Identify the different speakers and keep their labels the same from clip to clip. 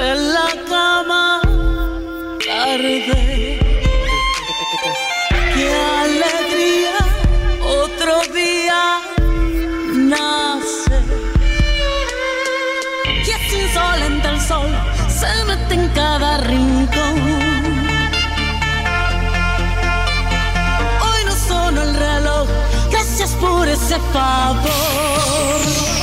Speaker 1: de la cama tarde. Qué alegría, otro día nace. Y es insolente el sol, se mete en cada rincón. Hoy no sonó el reloj, gracias por ese favor.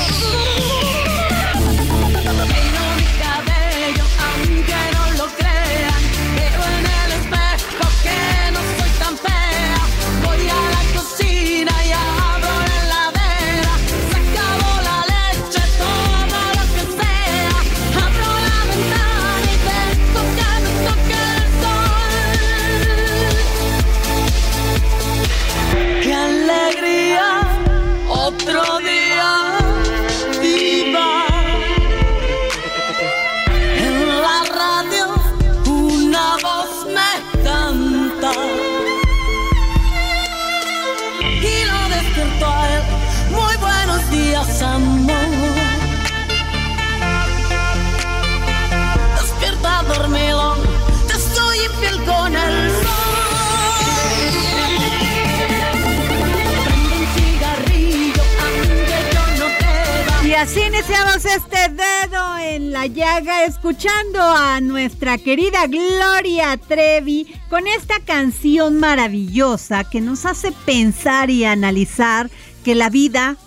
Speaker 1: La
Speaker 2: llaga escuchando a nuestra querida Gloria Trevi con esta canción maravillosa que nos hace pensar y analizar que la vida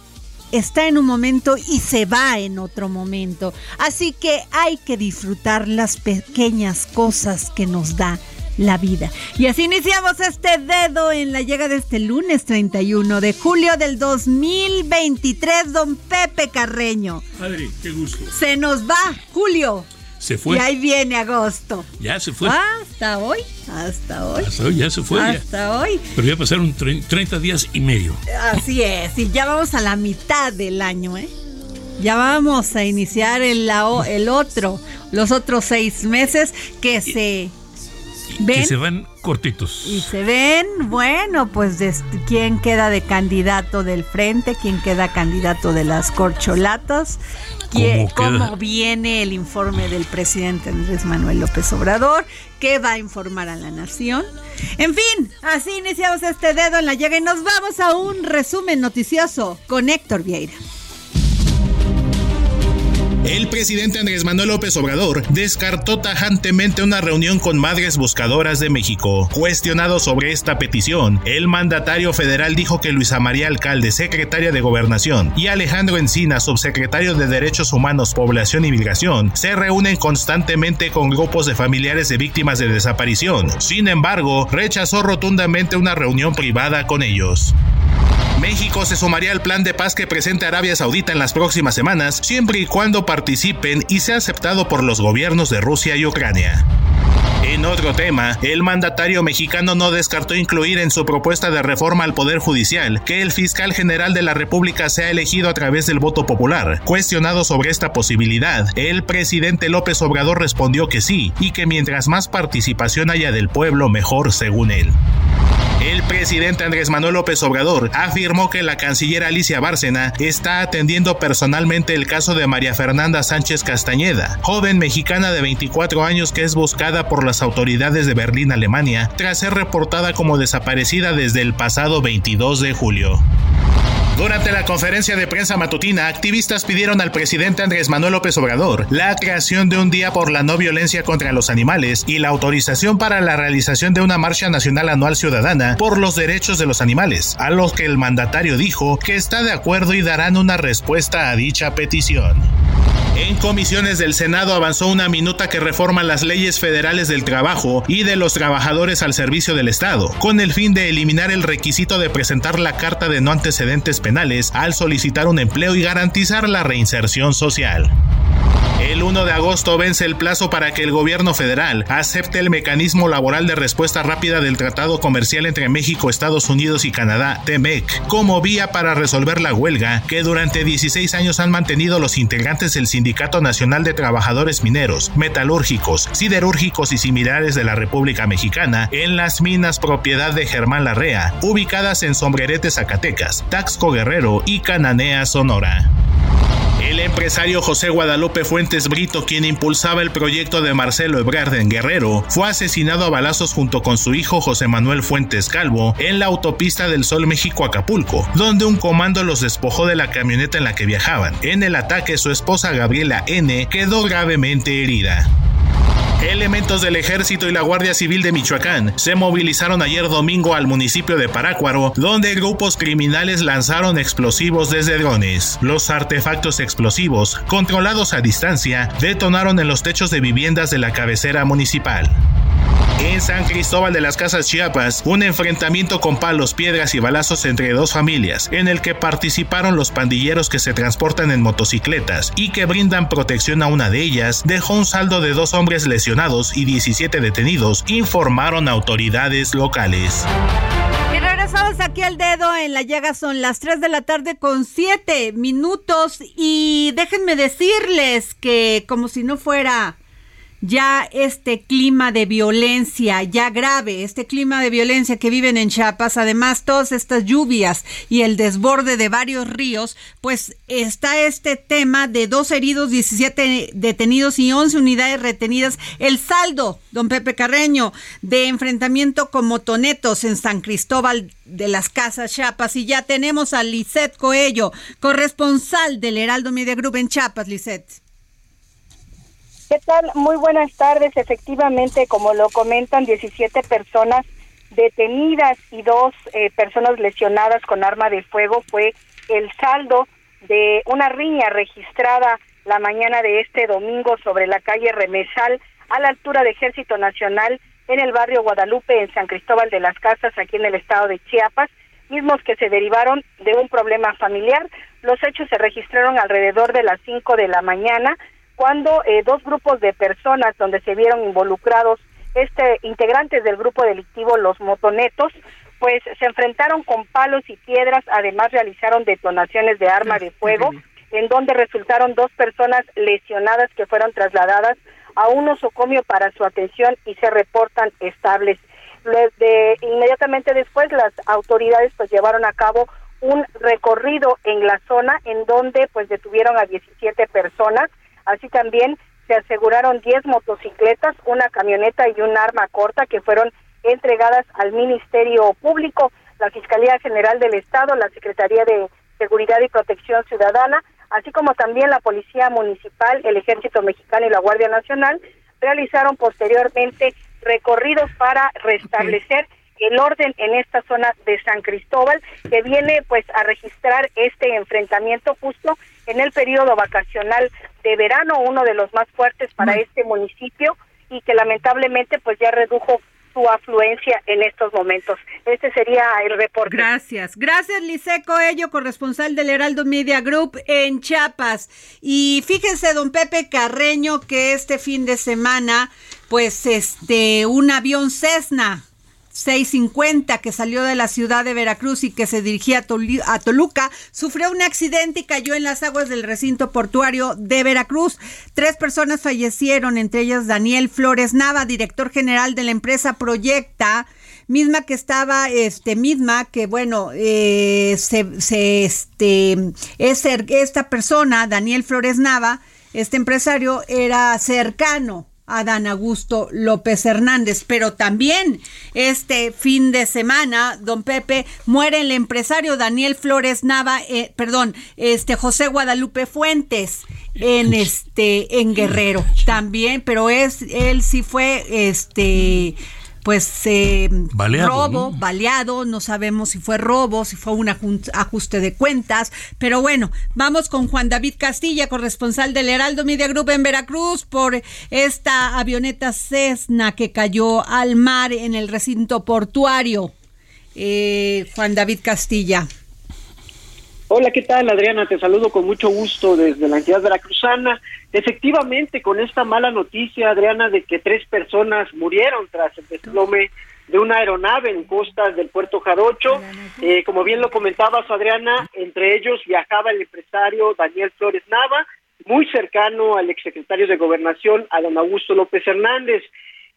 Speaker 2: está en un momento y se va en otro momento. Así que hay que disfrutar las pequeñas cosas que nos da la vida. Y así iniciamos este dedo en la llega de este lunes 31 de julio del 2023, don Pepe Carreño.
Speaker 3: Padre, qué gusto.
Speaker 2: Se nos va Julio.
Speaker 3: Se fue.
Speaker 2: Y ahí viene agosto.
Speaker 3: Ya se fue.
Speaker 2: Hasta hoy, hasta hoy.
Speaker 3: Hasta hoy, ya se fue. ya.
Speaker 2: Hasta hoy.
Speaker 3: Pero ya pasaron tre- 30 días y medio.
Speaker 2: Así es, y ya vamos a la mitad del año, ¿eh? Ya vamos a iniciar el, el otro, los otros seis meses que se ven
Speaker 3: Que se van cortitos.
Speaker 2: y se ven, bueno, pues quién queda de candidato del frente, quién queda candidato de las corcholatas,
Speaker 3: ¿Cómo
Speaker 2: cómo viene el informe del presidente Andrés Manuel López Obrador, qué va a informar a la nación. En fin, así iniciamos este dedo en la llaga y nos vamos a un resumen noticioso con Héctor Vieira.
Speaker 4: El presidente Andrés Manuel López Obrador descartó tajantemente una reunión con madres buscadoras de México. Cuestionado sobre esta petición, el mandatario federal dijo que Luisa María Alcalde, secretaria de Gobernación, y Alejandro Encina, subsecretario de Derechos Humanos, Población y Migración, se reúnen constantemente con grupos de familiares de víctimas de desaparición. Sin embargo, rechazó rotundamente una reunión privada con ellos. México se sumaría al plan de paz que presenta Arabia Saudita en las próximas semanas, siempre y cuando participen y sea aceptado por los gobiernos de Rusia y Ucrania. En otro tema, el mandatario mexicano no descartó incluir en su propuesta de reforma al Poder Judicial que el fiscal general de la República sea elegido a través del voto popular. Cuestionado sobre esta posibilidad, el presidente López Obrador respondió que sí y que mientras más participación haya del pueblo, mejor según él. El presidente Andrés Manuel López Obrador afirmó que la canciller Alicia Bárcena está atendiendo personalmente el caso de María Fernanda Sánchez Castañeda, joven mexicana de 24 años que es buscada por las autoridades de Berlín, Alemania, tras ser reportada como desaparecida desde el pasado 22 de julio. Durante la conferencia de prensa matutina, activistas pidieron al presidente Andrés Manuel López Obrador la creación de un día por la no violencia contra los animales y la autorización para la realización de una marcha nacional anual ciudadana por los derechos de los animales, a los que el mandatario dijo que está de acuerdo y darán una respuesta a dicha petición. En comisiones del Senado avanzó una minuta que reforma las leyes federales del trabajo y de los trabajadores al servicio del Estado, con el fin de eliminar el requisito de presentar la carta de no antecedentes penales al solicitar un empleo y garantizar la reinserción social. El 1 de agosto vence el plazo para que el gobierno federal acepte el mecanismo laboral de respuesta rápida del Tratado Comercial entre México, Estados Unidos y Canadá, TEMEC, como vía para resolver la huelga que durante 16 años han mantenido los integrantes del Sindicato Nacional de Trabajadores Mineros, Metalúrgicos, Siderúrgicos y similares de la República Mexicana en las minas propiedad de Germán Larrea, ubicadas en Sombrerete, Zacatecas, Taxco Guerrero y Cananea, Sonora. El empresario José Guadalupe Fuentes Brito, quien impulsaba el proyecto de Marcelo Ebrard en Guerrero, fue asesinado a balazos junto con su hijo José Manuel Fuentes Calvo en la autopista del Sol México-Acapulco, donde un comando los despojó de la camioneta en la que viajaban. En el ataque, su esposa Gabriela N. quedó gravemente herida. Elementos del Ejército y la Guardia Civil de Michoacán se movilizaron ayer domingo al municipio de Parácuaro, donde grupos criminales lanzaron explosivos desde drones. Los artefactos explosivos, controlados a distancia, detonaron en los techos de viviendas de la cabecera municipal. En San Cristóbal de las Casas Chiapas, un enfrentamiento con palos, piedras y balazos entre dos familias, en el que participaron los pandilleros que se transportan en motocicletas y que brindan protección a una de ellas, dejó un saldo de dos hombres lesionados y 17 detenidos, informaron autoridades locales.
Speaker 2: Regresamos aquí al dedo en la llaga, son las 3 de la tarde con 7 minutos y déjenme decirles que como si no fuera ya este clima de violencia ya grave, este clima de violencia que viven en Chiapas, además todas estas lluvias y el desborde de varios ríos, pues está este tema de dos heridos, 17 detenidos y 11 unidades retenidas. El saldo, don Pepe Carreño, de enfrentamiento con motonetos en San Cristóbal de las Casas Chiapas. Y ya tenemos a Lisette Coello, corresponsal del Heraldo Media Group en Chiapas, Lisette.
Speaker 5: ¿Qué tal? Muy buenas tardes. Efectivamente, como lo comentan, 17 personas detenidas y dos eh, personas lesionadas con arma de fuego fue el saldo de una riña registrada la mañana de este domingo sobre la calle Remesal a la altura de Ejército Nacional en el barrio Guadalupe en San Cristóbal de las Casas aquí en el estado de Chiapas, mismos que se derivaron de un problema familiar. Los hechos se registraron alrededor de las 5 de la mañana cuando eh, dos grupos de personas donde se vieron involucrados este integrantes del grupo delictivo Los Motonetos, pues se enfrentaron con palos y piedras, además realizaron detonaciones de arma de fuego, en donde resultaron dos personas lesionadas que fueron trasladadas a un osocomio para su atención y se reportan estables. De, inmediatamente después las autoridades pues llevaron a cabo un recorrido en la zona en donde pues detuvieron a 17 personas Así también se aseguraron 10 motocicletas, una camioneta y un arma corta que fueron entregadas al Ministerio Público, la Fiscalía General del Estado, la Secretaría de Seguridad y Protección Ciudadana, así como también la Policía Municipal, el Ejército Mexicano y la Guardia Nacional, realizaron posteriormente recorridos para restablecer el orden en esta zona de San Cristóbal, que viene pues a registrar este enfrentamiento justo en el periodo vacacional de verano, uno de los más fuertes para este municipio y que lamentablemente pues ya redujo su afluencia en estos momentos. Este sería el reporte.
Speaker 2: Gracias. Gracias, Liseco Ello, corresponsal del Heraldo Media Group en Chiapas. Y fíjense, don Pepe Carreño, que este fin de semana, pues este, un avión Cessna 650 que salió de la ciudad de Veracruz y que se dirigía a, Toluca, sufrió un accidente y cayó en las aguas del recinto portuario de Veracruz. Tres personas fallecieron, entre ellas Daniel Flores Nava, director general de la empresa Proyecta misma que estaba, este, misma que bueno, eh, se, este, es, esta persona, Daniel Flores Nava, este empresario era cercano Adán Augusto López Hernández. Pero también este fin de semana, don Pepe, muere el empresario Daniel Flores Nava, eh, perdón, este José Guadalupe Fuentes en este en Guerrero también, pero es él sí fue este pues eh, robo, baleado, no sabemos si fue robo, si fue un ajuste de cuentas, pero bueno, vamos con Juan David Castilla, corresponsal del Heraldo Media Group en Veracruz, por esta avioneta Cessna que cayó al mar en el recinto portuario. Eh, Juan David Castilla.
Speaker 6: Hola, ¿qué tal Adriana? Te saludo con mucho gusto desde la entidad veracruzana. Efectivamente, con esta mala noticia, Adriana, de que tres personas murieron tras el desplome de una aeronave en costas del puerto Jarocho. Eh, como bien lo comentabas, Adriana, entre ellos viajaba el empresario Daniel Flores Nava, muy cercano al exsecretario de Gobernación, a don Augusto López Hernández.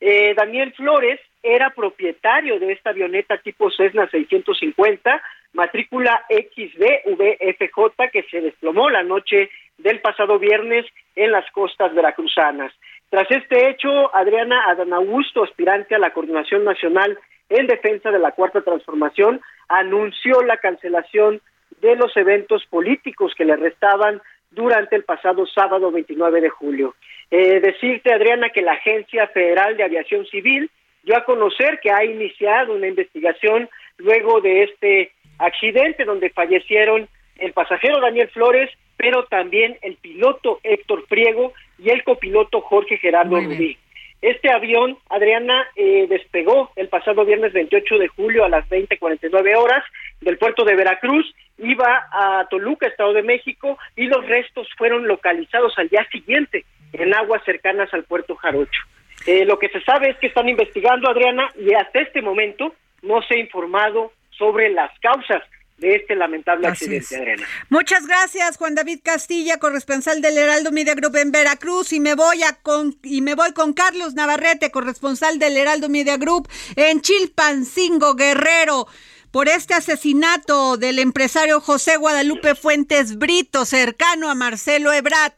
Speaker 6: Eh, Daniel Flores era propietario de esta avioneta tipo Cessna 650, matrícula XDVFJ, que se desplomó la noche del pasado viernes en las costas veracruzanas. Tras este hecho, Adriana Adán Augusto, aspirante a la Coordinación Nacional en Defensa de la Cuarta Transformación, anunció la cancelación de los eventos políticos que le restaban durante el pasado sábado 29 de julio. Eh, decirte, Adriana, que la Agencia Federal de Aviación Civil dio a conocer que ha iniciado una investigación luego de este accidente donde fallecieron el pasajero Daniel Flores pero también el piloto Héctor Priego y el copiloto Jorge Gerardo Rubí. Este avión, Adriana, eh, despegó el pasado viernes 28 de julio a las 20:49 horas del puerto de Veracruz, iba a Toluca, Estado de México, y los restos fueron localizados al día siguiente en aguas cercanas al puerto Jarocho. Eh, lo que se sabe es que están investigando, Adriana, y hasta este momento no se ha informado sobre las causas de este lamentable accidente, Adriana.
Speaker 2: Muchas gracias, Juan David Castilla, corresponsal del Heraldo Media Group en Veracruz, y me voy a con y me voy con Carlos Navarrete, corresponsal del Heraldo Media Group en Chilpancingo, Guerrero. Por este asesinato del empresario José Guadalupe Fuentes Brito, cercano a Marcelo Ebrat.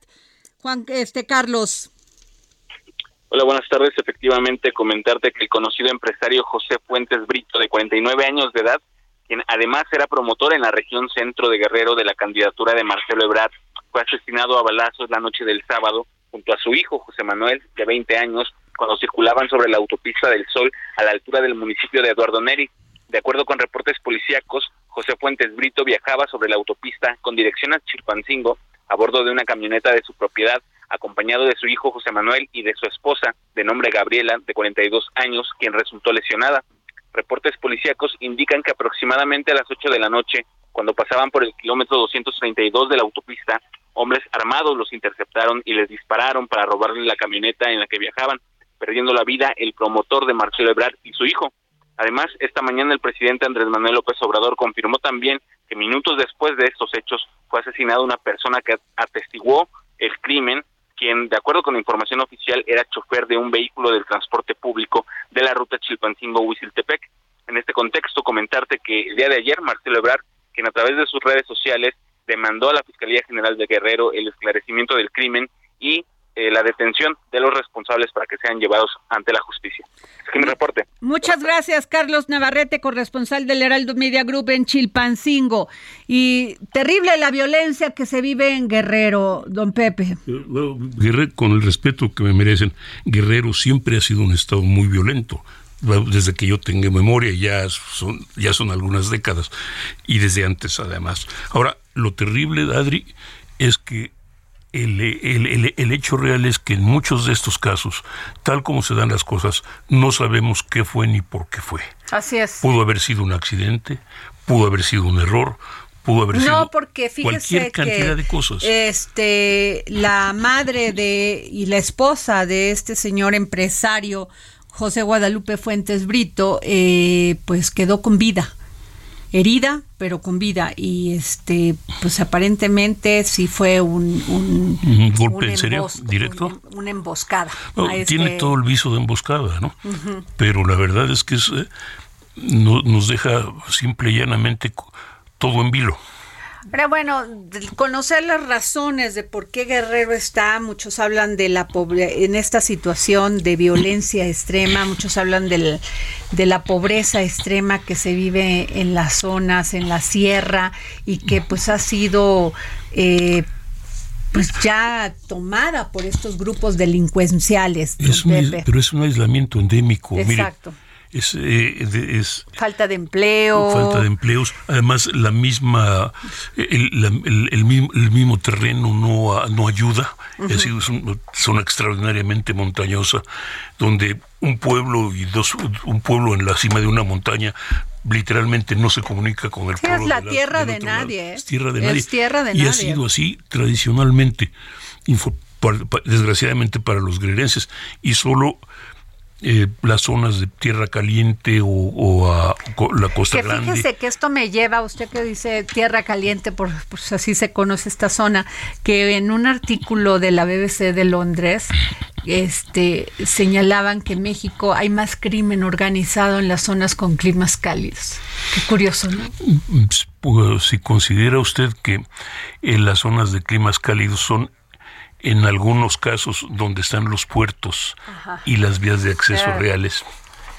Speaker 2: Juan, este Carlos.
Speaker 7: Hola, buenas tardes. Efectivamente, comentarte que el conocido empresario José Fuentes Brito, de 49 años de edad, quien además era promotor en la región centro de Guerrero de la candidatura de Marcelo Ebrard, fue asesinado a balazos la noche del sábado junto a su hijo José Manuel, de 20 años, cuando circulaban sobre la autopista del Sol a la altura del municipio de Eduardo Neri. De acuerdo con reportes policíacos, José Fuentes Brito viajaba sobre la autopista con dirección a Chilpancingo a bordo de una camioneta de su propiedad, acompañado de su hijo José Manuel y de su esposa, de nombre Gabriela, de 42 años, quien resultó lesionada. Reportes policíacos indican que aproximadamente a las 8 de la noche, cuando pasaban por el kilómetro 232 de la autopista, hombres armados los interceptaron y les dispararon para robarle la camioneta en la que viajaban, perdiendo la vida el promotor de Marcelo Ebrard y su hijo. Además, esta mañana el presidente Andrés Manuel López Obrador confirmó también que minutos después de estos hechos fue asesinada una persona que atestiguó el crimen quien, de acuerdo con la información oficial, era chofer de un vehículo del transporte público de la ruta Chilpancingo-Huiziltepec. En este contexto, comentarte que el día de ayer, Marcelo Ebrard, quien a través de sus redes sociales demandó a la Fiscalía General de Guerrero el esclarecimiento del crimen y eh, la detención de los responsables para que sean llevados ante la justicia. Es que mi reporte.
Speaker 2: Muchas gracias, Carlos Navarrete, corresponsal del Heraldo Media Group en Chilpancingo. Y terrible la violencia que se vive en Guerrero, don Pepe.
Speaker 3: Guerrero, con el respeto que me merecen, Guerrero siempre ha sido un estado muy violento desde que yo tengo memoria, ya son, ya son algunas décadas, y desde antes además. Ahora, lo terrible, Adri, es que el, el, el, el, hecho real es que en muchos de estos casos, tal como se dan las cosas, no sabemos qué fue ni por qué fue.
Speaker 2: Así es.
Speaker 3: Pudo haber sido un accidente, pudo haber sido un error, pudo haber
Speaker 2: no,
Speaker 3: sido
Speaker 2: porque fíjese
Speaker 3: cualquier cantidad
Speaker 2: que,
Speaker 3: de cosas.
Speaker 2: Este, la madre de y la esposa de este señor empresario José Guadalupe Fuentes Brito, eh, pues quedó con vida herida, pero con vida. Y este, pues aparentemente sí fue un, un,
Speaker 3: ¿Un golpe
Speaker 2: un
Speaker 3: en serio,
Speaker 2: embos-
Speaker 3: directo.
Speaker 2: un- una emboscada.
Speaker 3: No,
Speaker 2: este-
Speaker 3: Tiene todo el viso de emboscada, ¿no? Pero la verdad es que es, eh, no- nos deja simple y llanamente todo en vilo.
Speaker 2: Pero bueno, conocer las razones de por qué Guerrero está, muchos hablan de la pobre, en esta situación de violencia extrema, muchos hablan del, de la pobreza extrema que se vive en las zonas, en la sierra, y que pues ha sido eh, pues ya tomada por estos grupos delincuenciales.
Speaker 3: Es un pero es un aislamiento endémico. Mire,
Speaker 2: Exacto.
Speaker 3: Es, eh, es
Speaker 2: Falta de empleo.
Speaker 3: falta de empleos. Además, la misma, el, la- el- el mismo, el mismo terreno no, no ayuda. Es decir, es un- zona extraordinariamente montañosa, donde un pueblo y dos, un pueblo en la cima de una montaña literalmente no se comunica con el
Speaker 2: Sí,
Speaker 3: pueblo
Speaker 2: es la
Speaker 3: de
Speaker 2: tierra
Speaker 3: del
Speaker 2: de
Speaker 3: otro lado.
Speaker 2: nadie, ¿eh?
Speaker 3: Es tierra de
Speaker 2: Es
Speaker 3: nadie.
Speaker 2: tierra de
Speaker 3: y ha
Speaker 2: nadie.
Speaker 3: sido así tradicionalmente, desgraciadamente para los guerrerenses. Y solo eh, las zonas de tierra caliente o, o a co- la costa
Speaker 2: Que
Speaker 3: grande.
Speaker 2: fíjese que esto me lleva, usted que dice tierra caliente, por, pues así se conoce esta zona, que en un artículo de la BBC de Londres, este, señalaban que en México hay más crimen organizado en las zonas con climas cálidos. Qué curioso, ¿no?
Speaker 3: Pues, si considera usted que en las zonas de climas cálidos son en algunos casos donde están los puertos
Speaker 2: Ajá.
Speaker 3: y las vías de acceso
Speaker 2: Claro.
Speaker 3: reales.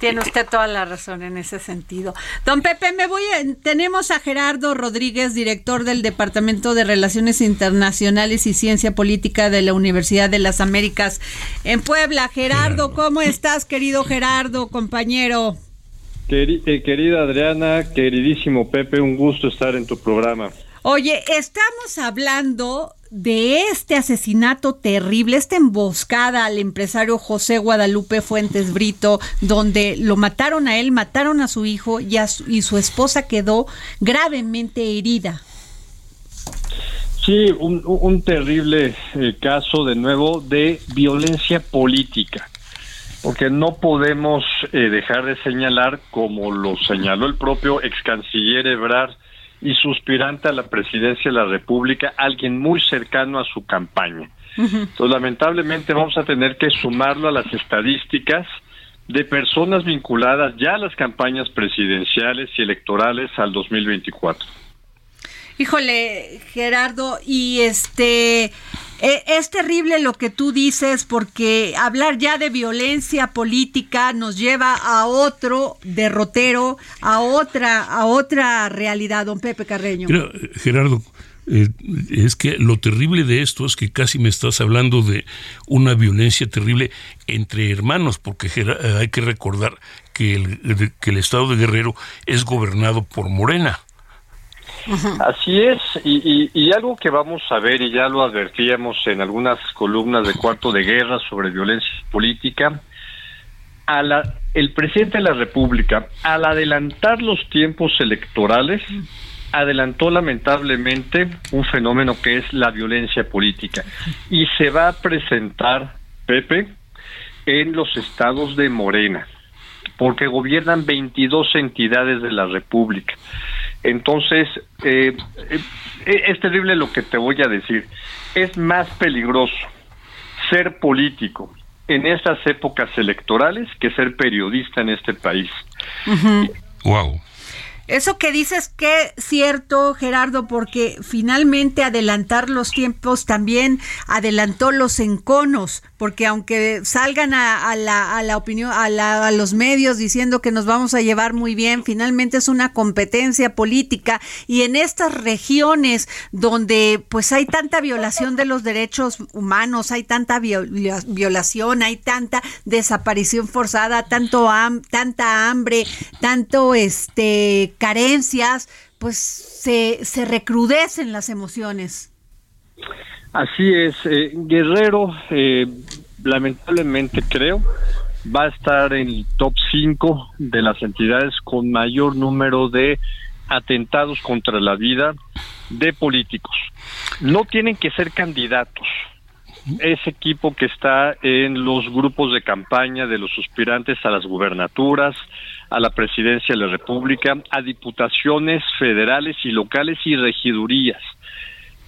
Speaker 2: Tiene usted toda la razón en ese sentido. Don Pepe, me voy a, tenemos a Gerardo Rodríguez, director del Departamento de Relaciones Internacionales y Ciencia Política de la Universidad de las Américas en Puebla. Gerardo, ¿cómo estás, querido Gerardo, compañero?
Speaker 8: Eh, querida Adriana, queridísimo Pepe, un gusto estar en tu programa.
Speaker 2: Oye, estamos hablando de este asesinato terrible, esta emboscada al empresario José Guadalupe Fuentes Brito, donde lo mataron a él, mataron a su hijo y, a su, y su esposa quedó gravemente herida.
Speaker 8: Sí, un, terrible eh, caso de nuevo de violencia política, porque no podemos eh, dejar de señalar, como lo señaló el propio ex canciller Ebrard y suspirante a la presidencia de la República, alguien muy cercano a su campaña. Entonces, lamentablemente vamos a tener que sumarlo a las estadísticas de personas vinculadas ya a las campañas presidenciales y electorales al 2024.
Speaker 2: Híjole, Gerardo, y este e- es terrible lo que tú dices porque hablar ya de violencia política nos lleva a otro derrotero, a otra a otra realidad, don Pepe Carreño.
Speaker 3: Mira, Gerardo, eh, es que lo terrible de esto es que casi me estás hablando de una violencia terrible entre hermanos, porque eh, hay que recordar que el, que el estado de Guerrero es gobernado por Morena.
Speaker 8: Así es, y, y- algo que vamos a ver, y ya lo advertíamos en algunas columnas de cuarto de guerra sobre violencia política, a la, el presidente de la República, al adelantar los tiempos electorales, adelantó lamentablemente un fenómeno que es la violencia política. Y se va a presentar, Pepe, en los estados de Morena, porque gobiernan 22 entidades de la República. Entonces, eh, eh, es terrible lo que te voy a decir. Es más peligroso ser político en estas épocas electorales que ser periodista en este país.
Speaker 3: Wow.
Speaker 2: Eso que dices que cierto, Gerardo, porque finalmente adelantar los tiempos también adelantó los enconos, porque aunque salgan a, la, a la opinión, a, la- a los medios diciendo que nos vamos a llevar muy bien, finalmente es una competencia política y en estas regiones donde pues hay tanta violación de los derechos humanos, hay tanta vio- violación, hay tanta desaparición forzada, tanto tanta hambre, tanto este carencias, pues se, se recrudecen las emociones.
Speaker 8: Así es, eh, Guerrero, eh, lamentablemente creo, va a estar en el top 5 de las entidades con mayor número de atentados contra la vida de políticos. No tienen que ser candidatos. Ese equipo que está en los grupos de campaña de los aspirantes a las gubernaturas, a la presidencia de la República, a diputaciones federales y locales y regidurías.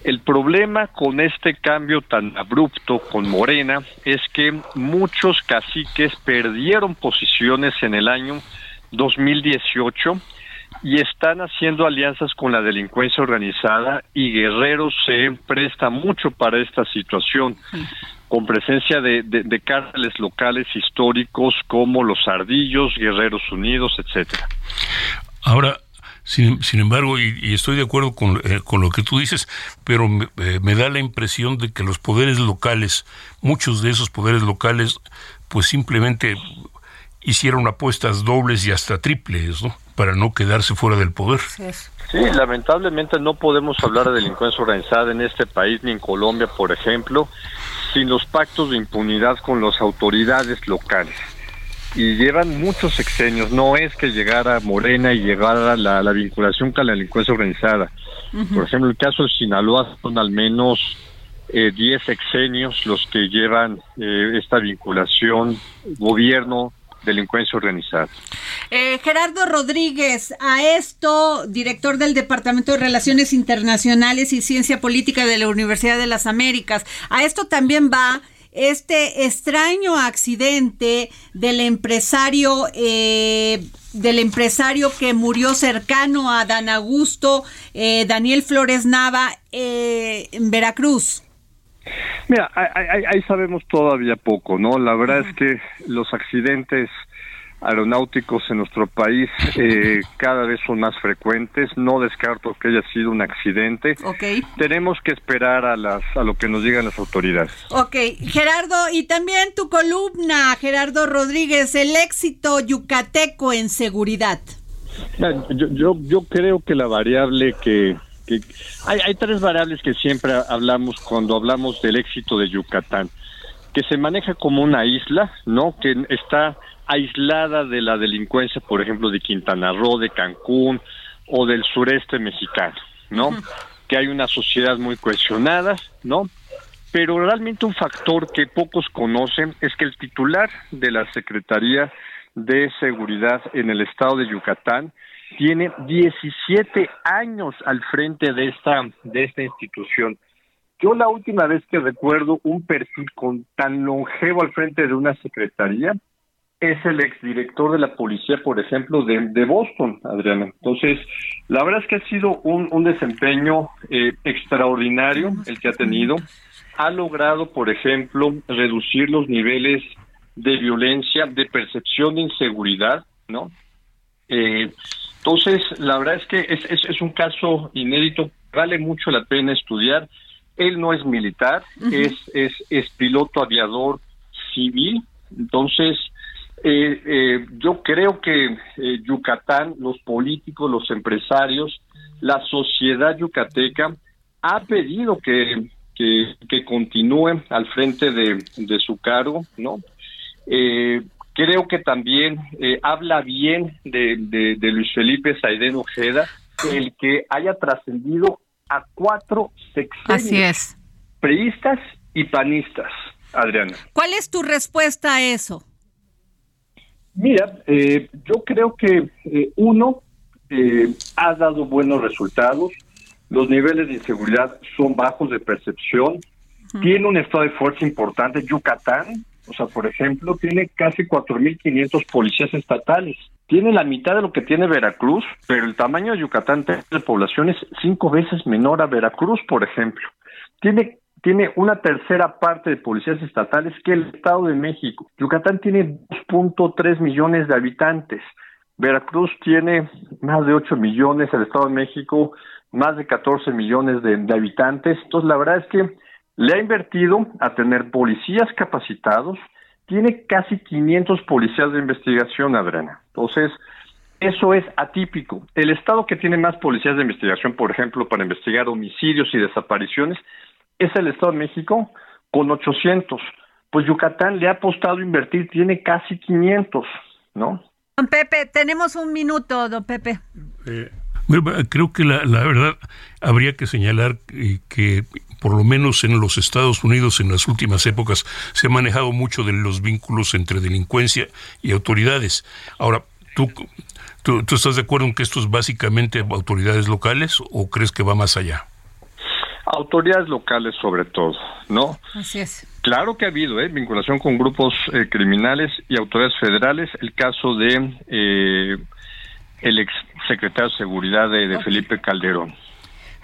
Speaker 8: El problema con este cambio tan abrupto con Morena es que muchos caciques perdieron posiciones en el año 2018 y están haciendo alianzas con la delincuencia organizada y Guerrero se presta mucho para esta situación, con presencia de, de, de locales históricos como los Ardillos, Guerreros Unidos, etcétera.
Speaker 3: Ahora, sin, sin embargo, y, estoy de acuerdo con, eh, con, lo que tú dices, pero eh, me, da la impresión de que los poderes locales, muchos de esos poderes locales, pues simplemente hicieron apuestas dobles y hasta triples, ¿no? Para no quedarse fuera del poder.
Speaker 8: Sí, lamentablemente no podemos hablar de delincuencia organizada en este país ni en Colombia, por ejemplo, sin los pactos de impunidad con las autoridades locales y llevan muchos sexenios. No es que llegara Morena y llegara la, la vinculación con la delincuencia organizada. Uh -huh. Por ejemplo, el caso de Sinaloa son al menos 10 eh, sexenios los que llevan eh, esta vinculación gobierno delincuencia organizada.
Speaker 2: Eh, Gerardo Rodríguez, a esto, director del Departamento de Relaciones Internacionales y Ciencia Política de la Universidad de las Américas, a esto también va este extraño accidente del empresario eh, del empresario que murió cercano a Dan Augusto, eh, Daniel Flores Nava, eh, en Veracruz.
Speaker 8: Mira, ahí, ahí, sabemos todavía poco, ¿no? La verdad uh -huh. es que los accidentes aeronáuticos en nuestro país eh, cada vez son más frecuentes. No descarto que haya sido un accidente.
Speaker 2: Okay.
Speaker 8: Tenemos que esperar a las a lo que nos digan las autoridades.
Speaker 2: Ok, Gerardo, y también tu columna, Gerardo Rodríguez, el éxito yucateco en seguridad.
Speaker 8: Yo, yo, yo creo que la variable que, que hay, hay tres variables que siempre hablamos cuando hablamos del éxito de Yucatán, que se maneja como una isla, ¿no? Que está aislada de la delincuencia, por ejemplo, de Quintana Roo, de Cancún o del sureste mexicano, ¿no? Uh -huh. Que hay una sociedad muy cohesionada, ¿no? Pero realmente un factor que pocos conocen es que el titular de la Secretaría de Seguridad en el estado de Yucatán tiene 17 años al frente de esta de esta institución. Yo la última vez que recuerdo un perfil con tan longevo al frente de una secretaría es el exdirector de la policía, por ejemplo, de, de, Boston, Adriana. Entonces, la verdad es que ha sido un, un desempeño eh, extraordinario el que ha tenido. Ha logrado, por ejemplo, reducir los niveles de violencia, de percepción de inseguridad, ¿no? Eh, entonces, la verdad es que es, es, es, un caso inédito, vale mucho la pena estudiar. Él no es militar, uh -huh. es, es, es piloto aviador civil, entonces eh, eh, yo creo que eh, Yucatán, los políticos, los empresarios, la sociedad yucateca ha pedido que, que, que continúe al frente de, de, su cargo, ¿no? Creo que también eh, habla bien de, de, de, Luis Felipe Saidén Ojeda, el que haya trascendido a cuatro sexenios
Speaker 2: Así es.
Speaker 8: priistas y panistas, Adriana.
Speaker 2: ¿Cuál es tu respuesta a eso?
Speaker 8: Mira, eh, yo creo que eh, uno eh, ha dado buenos resultados, los niveles de inseguridad son bajos de percepción, uh -huh. tiene un estado de fuerza importante, Yucatán, o sea, por ejemplo, tiene casi 4.500 policías estatales, tiene la mitad de lo que tiene Veracruz, pero el tamaño de Yucatán de población es cinco veces menor a Veracruz, por ejemplo. Tiene tiene una tercera parte de policías estatales que el Estado de México. Yucatán tiene 2.3 millones de habitantes. Veracruz tiene más de 8 millones, el Estado de México más de 14 millones de, de habitantes. Entonces, la verdad es que le ha invertido a tener policías capacitados. Tiene casi 500 policías de investigación, Adriana. Entonces, eso es atípico. El Estado que tiene más policías de investigación, por ejemplo, para investigar homicidios y desapariciones, es el Estado de México con 800. Pues Yucatán le ha apostado a invertir, tiene casi 500, ¿no?
Speaker 2: Don Pepe, tenemos un minuto, don Pepe.
Speaker 3: Eh, creo que la, la, verdad habría que señalar eh, que por lo menos en los Estados Unidos en las últimas épocas se ha manejado mucho de los vínculos entre delincuencia y autoridades. Ahora, ¿tú, tú, tú estás de acuerdo en que esto es básicamente autoridades locales o crees que va más allá?
Speaker 8: Autoridades locales sobre todo, ¿no?
Speaker 2: Así es.
Speaker 8: Claro que ha habido ¿eh? vinculación con grupos eh, criminales y autoridades federales. El caso de eh, el ex secretario de Seguridad de, de okay. Felipe Calderón.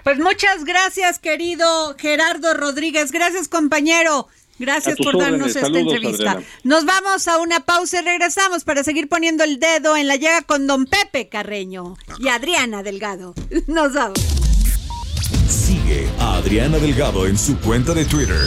Speaker 2: Pues muchas gracias, querido Gerardo Rodríguez. Gracias, compañero. Gracias por darnos órdenes. esta Saludos, entrevista. Adriana. Nos vamos a una pausa y regresamos para seguir poniendo el dedo en la llaga con don Pepe Carreño y Adriana Delgado. Nos vamos.
Speaker 9: Sigue a Adriana Delgado en su cuenta de Twitter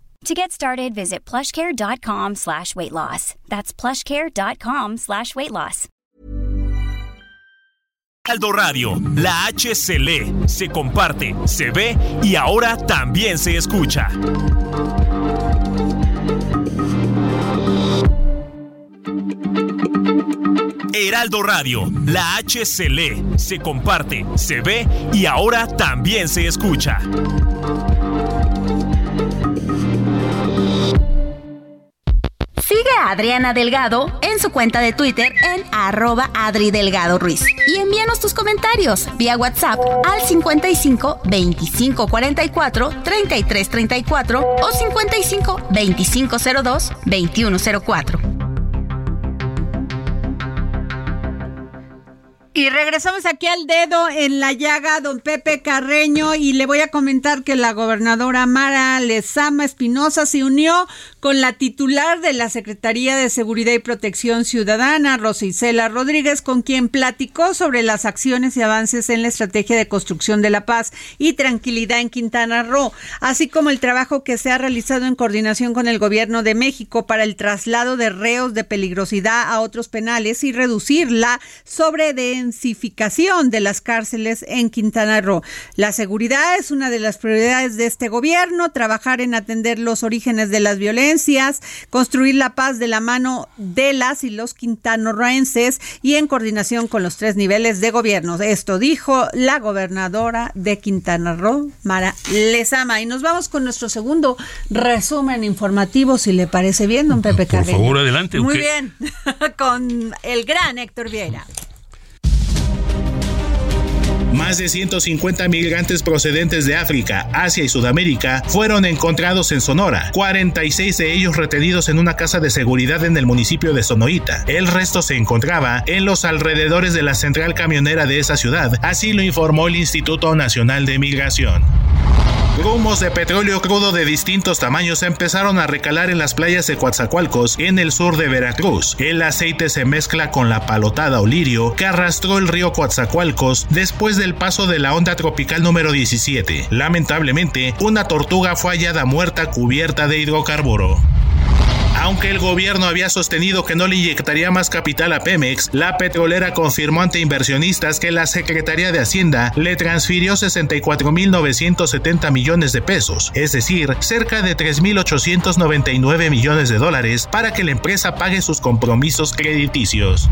Speaker 10: To get started, visit plushcare.com slash weight loss. That's plushcare.com slash weight loss.
Speaker 11: Aldo Radio, la H se lee, se comparte, se ve y ahora también se escucha. Heraldo Radio, la H se lee, se comparte, se ve y ahora también se escucha.
Speaker 12: A Adriana Delgado en su cuenta de Twitter en arroba Adri Delgado Ruiz. Y envíanos tus comentarios vía WhatsApp al 55 25 44 33 34 o 55 25 02 21 04.
Speaker 2: Y regresamos aquí al dedo en la llaga, don Pepe Carreño, y le voy a comentar que la gobernadora Mara Lezama Espinosa se unió con la titular de la Secretaría de Seguridad y Protección Ciudadana, Rosicela Rodríguez, con quien platicó sobre las acciones y avances en la estrategia de construcción de la paz y tranquilidad en Quintana Roo, así como el trabajo que se ha realizado en coordinación con el gobierno de México para el traslado de reos de peligrosidad a otros penales y reducir la sobredensificación de las cárceles en Quintana Roo. La seguridad es una de las prioridades de este gobierno, trabajar en atender los orígenes de las violencias construir la paz de la mano de las y los quintanarroenses y en coordinación con los tres niveles de gobierno. Esto dijo la gobernadora de Quintana Roo, Mara Lezama. Y nos vamos con nuestro segundo resumen informativo, si le parece bien, don Pepe Carreño.
Speaker 3: Por favor, adelante.
Speaker 2: Muy okay. bien, con el gran Héctor Vieira.
Speaker 4: Más de 150 migrantes procedentes de África, Asia y Sudamérica fueron encontrados en Sonora, 46 de ellos retenidos en una casa de seguridad en el municipio de Sonoita. El resto se encontraba en los alrededores de la central camionera de esa ciudad, así lo informó el Instituto Nacional de Migración. Grumos de petróleo crudo de distintos tamaños empezaron a recalar en las playas de Coatzacoalcos, en el sur de Veracruz. El aceite se mezcla con la palotada o lirio que arrastró el río Coatzacoalcos después del paso de la onda tropical número 17. Lamentablemente, una tortuga fue hallada muerta cubierta de hidrocarburo. Aunque el gobierno había sostenido que no le inyectaría más capital a Pemex, la petrolera confirmó ante inversionistas que la Secretaría de Hacienda le transfirió 64.970 millones de pesos, es decir, cerca de 3.899 millones de dólares para que la empresa pague sus compromisos crediticios.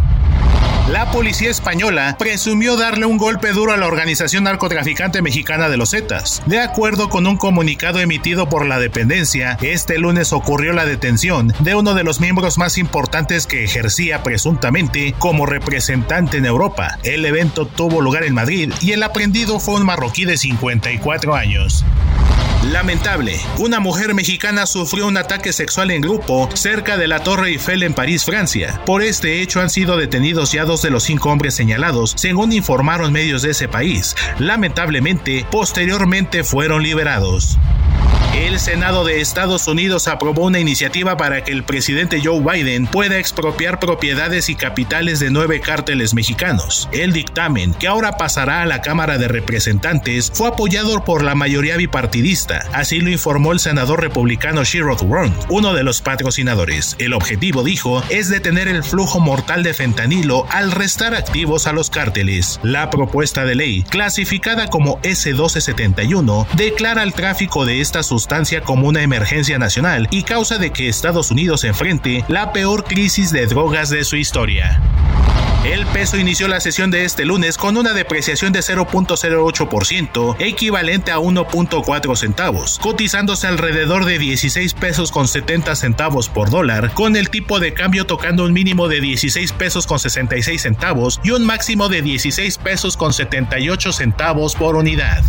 Speaker 4: La policía española presumió darle un golpe duro a la organización narcotraficante mexicana de los Zetas. De acuerdo con un comunicado emitido por la dependencia, este lunes ocurrió la detención de uno de los miembros más importantes que ejercía presuntamente como representante en Europa. El evento tuvo lugar en Madrid y el aprendido fue un marroquí de 54 años. Lamentable, una mujer mexicana sufrió un ataque sexual en grupo cerca de la Torre Eiffel en París, Francia. Por este hecho han sido detenidos ya dos de los cinco hombres señalados, según informaron medios de ese país. Lamentablemente, posteriormente fueron liberados. El Senado de Estados Unidos aprobó una iniciativa para que el presidente Joe Biden pueda expropiar propiedades y capitales de nueve cárteles mexicanos. El dictamen, que ahora pasará a la Cámara de Representantes, fue apoyado por la mayoría bipartidista. Así lo informó el senador republicano Sherrod Brown, uno de los patrocinadores. El objetivo, dijo, es detener el flujo mortal de fentanilo al restar activos a los cárteles. La propuesta de ley, clasificada como S1271, declara el tráfico de esta como una emergencia nacional y causa de que Estados Unidos enfrente la peor crisis de drogas de su historia. El peso inició la sesión de este lunes con una depreciación de 0.08%, equivalente a 1.4 centavos, cotizándose alrededor de 16 pesos con 70 centavos por dólar, con el tipo de cambio tocando un mínimo de 16 pesos con 66 centavos y un máximo de 16 pesos con 78 centavos por unidad.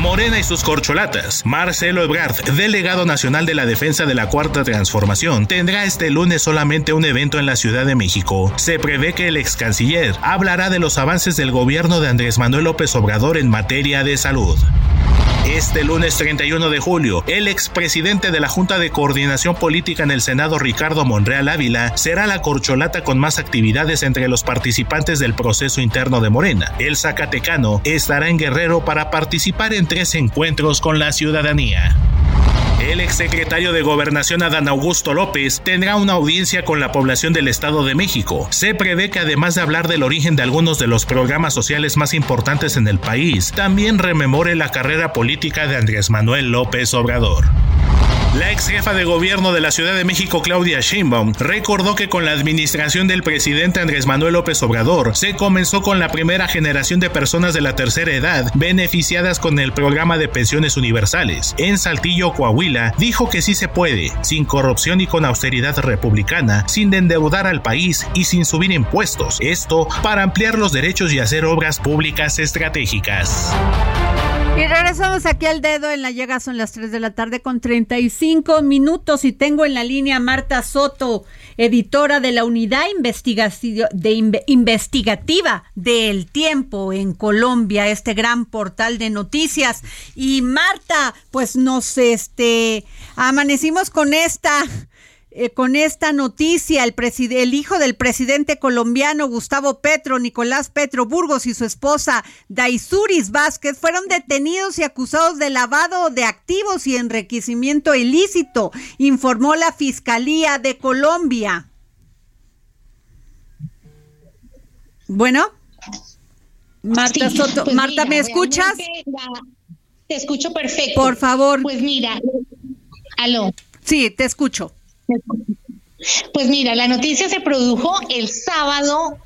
Speaker 4: Morena y sus corcholatas. Marcelo Ebrard, delegado nacional de la defensa de la Cuarta Transformación, tendrá este lunes solamente un evento en la Ciudad de México. Se prevé que el ex canciller hablará de los avances del gobierno de Andrés Manuel López Obrador en materia de salud. Este lunes 31 de julio, el expresidente de la Junta de Coordinación Política en el Senado, Ricardo Monreal Ávila, será la corcholata con más actividades entre los participantes del proceso interno de Morena. El Zacatecano estará en Guerrero para participar en tres encuentros con la ciudadanía. El exsecretario de Gobernación Adán Augusto López tendrá una audiencia con la población del Estado de México. Se prevé que además de hablar del origen de algunos de los programas sociales más importantes en el país, también rememore la carrera política de Andrés Manuel López Obrador. La ex jefa de gobierno de la Ciudad de México, Claudia Sheinbaum, recordó que con la administración del presidente Andrés Manuel López Obrador se comenzó con la primera generación de personas de la tercera edad beneficiadas con el programa de pensiones universales. En Saltillo, Coahuila, dijo que sí se puede, sin corrupción y con austeridad republicana, sin endeudar al país y sin subir impuestos. Esto para ampliar los derechos y hacer obras públicas estratégicas.
Speaker 2: Y regresamos aquí al dedo en la llega, son las 3 de la tarde con 35 minutos y tengo en la línea a Marta Soto, editora de la unidad de investigativa del tiempo en Colombia, este gran portal de noticias. Y Marta, pues nos este amanecimos con esta eh, con esta noticia, el, el, hijo del presidente colombiano Gustavo Petro, Nicolás Petro Burgos y su esposa Daisuris Vázquez fueron detenidos y acusados de lavado de activos y enriquecimiento ilícito, informó la Fiscalía de Colombia. Bueno. Marta Soto,
Speaker 13: pues
Speaker 2: Marta, ¿me escuchas?
Speaker 13: te escucho perfecto.
Speaker 2: Por favor.
Speaker 13: Pues mira, aló.
Speaker 2: Sí, te escucho.
Speaker 13: Pues mira, la noticia se produjo el sábado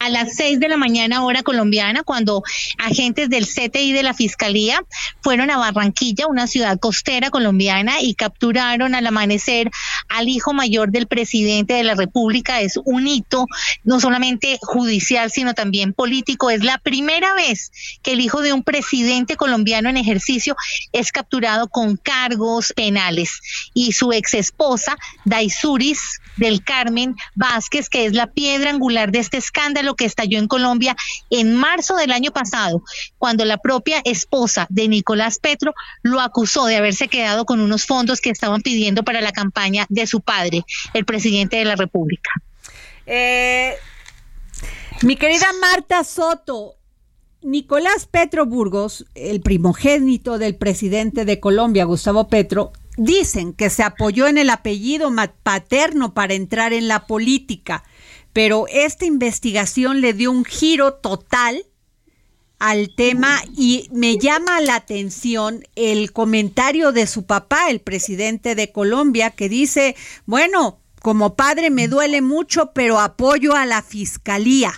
Speaker 13: a las 6 de la mañana hora colombiana cuando agentes del CTI de la Fiscalía fueron a Barranquilla, una ciudad costera colombiana, y capturaron al amanecer al hijo mayor del presidente de la República. Es un hito no solamente judicial, sino también político. Es la primera vez que el hijo de un presidente colombiano en ejercicio es capturado con cargos penales. Y su ex esposa, Daisuris del Carmen Vázquez, que es la piedra angular de este escándalo que estalló en Colombia en marzo del año pasado, cuando la propia esposa de Nicolás Petro lo acusó de haberse quedado con unos fondos que estaban pidiendo para la campaña de su padre, el presidente de la República.
Speaker 2: Eh, mi querida Marta Soto, Nicolás Petro Burgos, el primogénito del presidente de Colombia, Gustavo Petro, dicen que se apoyó en el apellido paterno para entrar en la política pero esta investigación le dio un giro total al tema y me llama la atención el comentario de su papá, el presidente de Colombia, que dice, bueno, como padre me duele mucho, pero apoyo a la fiscalía.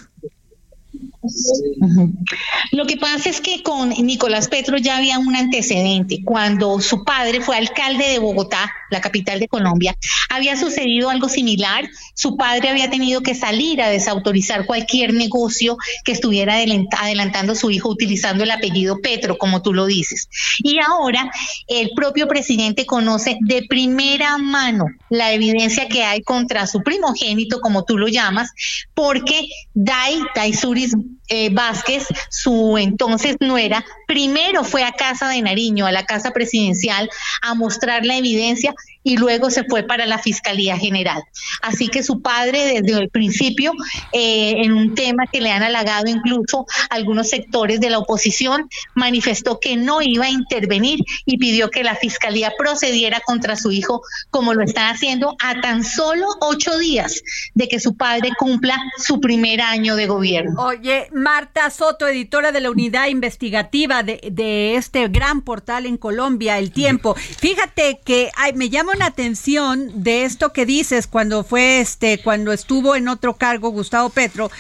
Speaker 13: Lo que pasa es que con Nicolás Petro ya había un antecedente. Cuando su padre fue alcalde de Bogotá, la capital de Colombia, había sucedido algo similar. Su padre había tenido que salir a desautorizar cualquier negocio que estuviera adelantando su hijo utilizando el apellido Petro, como tú lo dices. Y ahora el propio presidente conoce de primera mano la evidencia que hay contra su primogénito, como tú lo llamas, porque Dai, Daisuris eh, Vázquez, su entonces nuera, primero fue a Casa de Nariño, a la Casa Presidencial, a mostrar la evidencia y luego se fue para la Fiscalía General. Así que su padre desde el principio, eh, en un tema que le han halagado incluso algunos sectores de la oposición, manifestó que no iba a intervenir y pidió que la Fiscalía procediera contra su hijo como lo está haciendo a tan solo ocho días de que su padre cumpla su primer año de gobierno.
Speaker 2: Oye, Marta Soto, editora de la unidad investigativa de, de este gran portal en Colombia, El Tiempo. Fíjate que ay, me llama atención de esto que dices cuando fue este, cuando estuvo en otro cargo Gustavo Petro,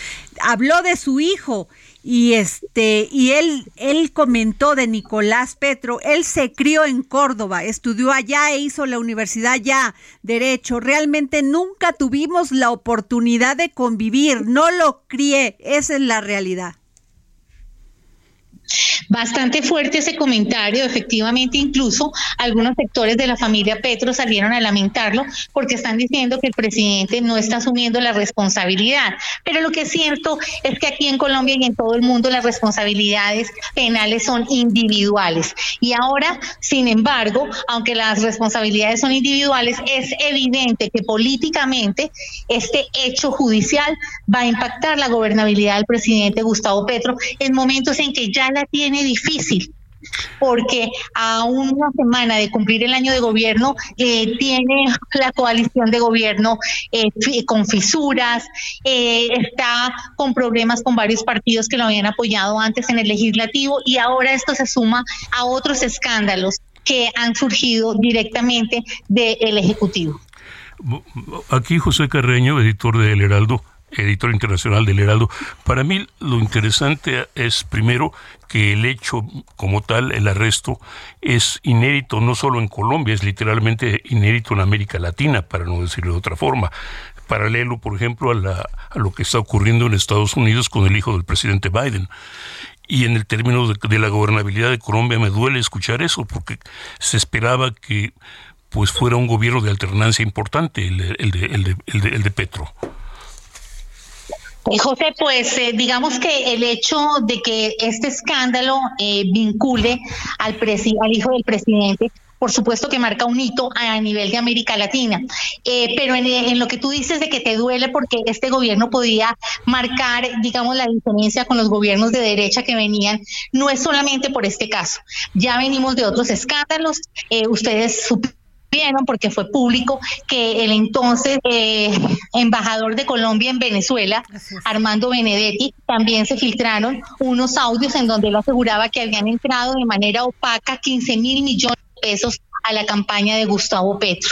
Speaker 2: habló de su hijo y este y él él comentó de Nicolás Petro, él se crió en Córdoba, estudió allá e hizo la universidad ya derecho. Realmente nunca tuvimos la oportunidad de convivir, no lo crié, esa es la realidad.
Speaker 13: Bastante fuerte ese comentario, efectivamente incluso algunos sectores de la familia Petro salieron a lamentarlo porque están diciendo que el presidente no está asumiendo la responsabilidad. Pero lo que es cierto es que aquí en Colombia y en todo el mundo las responsabilidades penales son individuales. Y ahora, sin embargo, aunque las responsabilidades son individuales, es evidente que políticamente este hecho judicial va a impactar la gobernabilidad del presidente Gustavo Petro en momentos en que ya la tiene difícil porque a una semana de cumplir el año de gobierno eh, tiene la coalición de gobierno eh, con fisuras, eh, está con problemas con varios partidos que lo habían apoyado antes en el legislativo y ahora esto se suma a otros escándalos que han surgido directamente del Ejecutivo.
Speaker 3: Aquí José Carreño, editor de El Heraldo, editor internacional del Heraldo. Para mí lo interesante es primero que el hecho como tal, el arresto, es inédito no solo en Colombia, es literalmente inédito en América Latina, para no decirlo de otra forma. Paralelo, por ejemplo, a, la, a lo que está ocurriendo en Estados Unidos con el hijo del presidente Biden. Y en el término de, la gobernabilidad de Colombia me duele escuchar eso, porque se esperaba que pues fuera un gobierno de alternancia importante, el de, el de, el de, el de, el de Petro.
Speaker 13: José, pues eh, digamos que el hecho de que este escándalo eh, vincule al, al hijo del presidente por supuesto que marca un hito a nivel de América Latina. Eh, pero en, en, lo que tú dices de que te duele porque este gobierno podía marcar, digamos, la diferencia con los gobiernos de derecha que venían, no es solamente por este caso. Ya venimos de otros escándalos. Eh, ustedes supieron porque fue público que el entonces eh, embajador de Colombia en Venezuela, Armando Benedetti, también se filtraron unos audios en donde él aseguraba que habían entrado de manera opaca 15 mil millones pesos a la campaña de Gustavo Petro.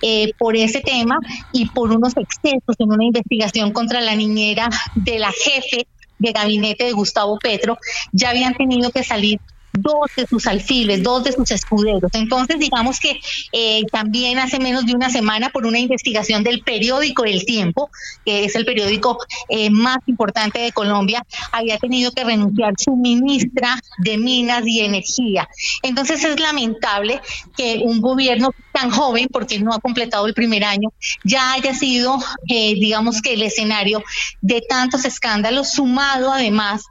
Speaker 13: Eh, por ese tema y por unos excesos en una investigación contra la niñera de la jefe de gabinete de Gustavo Petro, ya habían tenido que salir dos de sus alfiles, dos de sus escuderos. Entonces, digamos que eh, también hace menos de una semana, por una investigación del periódico El Tiempo, que es el periódico eh, más importante de Colombia, había tenido que renunciar su ministra de Minas y Energía. Entonces, es lamentable que un gobierno tan joven, porque no ha completado el primer año, ya haya sido, eh, digamos que el escenario de tantos escándalos, sumado además